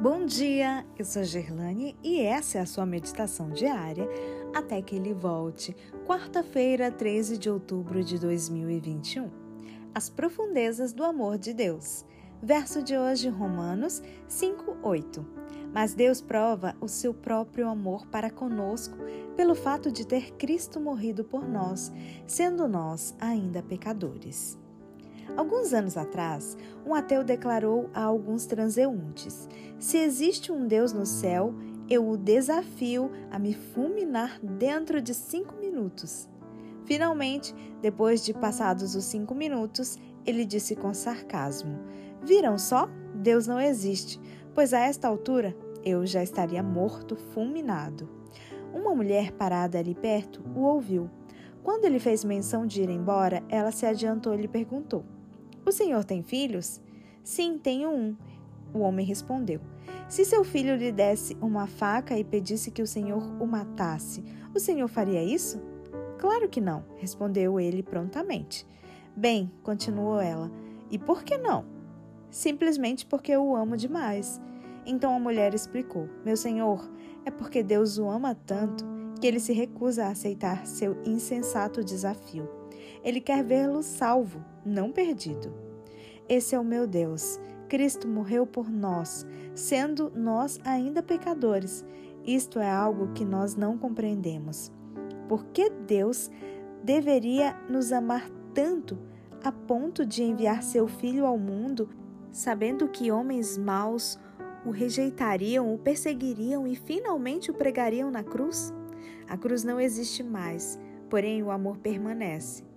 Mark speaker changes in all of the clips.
Speaker 1: Bom dia, eu sou Gerlane e essa é a sua meditação diária até que ele volte, quarta-feira, 13 de outubro de 2021. As profundezas do amor de Deus. Verso de hoje, Romanos 5:8. Mas Deus prova o seu próprio amor para conosco pelo fato de ter Cristo morrido por nós, sendo nós ainda pecadores. Alguns anos atrás, um ateu declarou a alguns transeuntes: Se existe um Deus no céu, eu o desafio a me fulminar dentro de cinco minutos. Finalmente, depois de passados os cinco minutos, ele disse com sarcasmo: Viram só? Deus não existe, pois a esta altura eu já estaria morto, fulminado. Uma mulher parada ali perto o ouviu. Quando ele fez menção de ir embora, ela se adiantou e lhe perguntou: o senhor tem filhos? Sim, tenho um. O homem respondeu: Se seu filho lhe desse uma faca e pedisse que o senhor o matasse, o senhor faria isso? Claro que não, respondeu ele prontamente. Bem, continuou ela, e por que não? Simplesmente porque eu o amo demais. Então a mulher explicou: Meu senhor, é porque Deus o ama tanto que ele se recusa a aceitar seu insensato desafio. Ele quer vê-lo salvo, não perdido. Esse é o meu Deus. Cristo morreu por nós, sendo nós ainda pecadores. Isto é algo que nós não compreendemos. Por que Deus deveria nos amar tanto a ponto de enviar seu Filho ao mundo, sabendo que homens maus o rejeitariam, o perseguiriam e finalmente o pregariam na cruz? A cruz não existe mais, porém o amor permanece.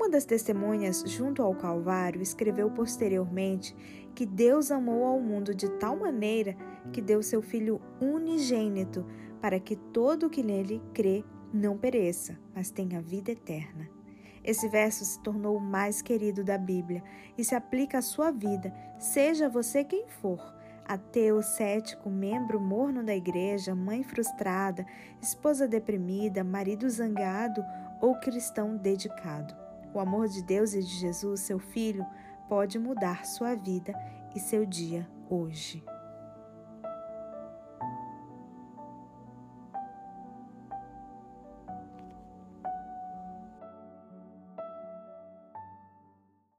Speaker 1: Uma das testemunhas junto ao Calvário escreveu posteriormente que Deus amou ao mundo de tal maneira que deu seu Filho unigênito para que todo o que nele crê não pereça, mas tenha vida eterna. Esse verso se tornou o mais querido da Bíblia e se aplica à sua vida, seja você quem for ateu, cético, membro morno da igreja, mãe frustrada, esposa deprimida, marido zangado ou cristão dedicado. O amor de Deus e de Jesus, seu Filho, pode mudar sua vida e seu dia hoje.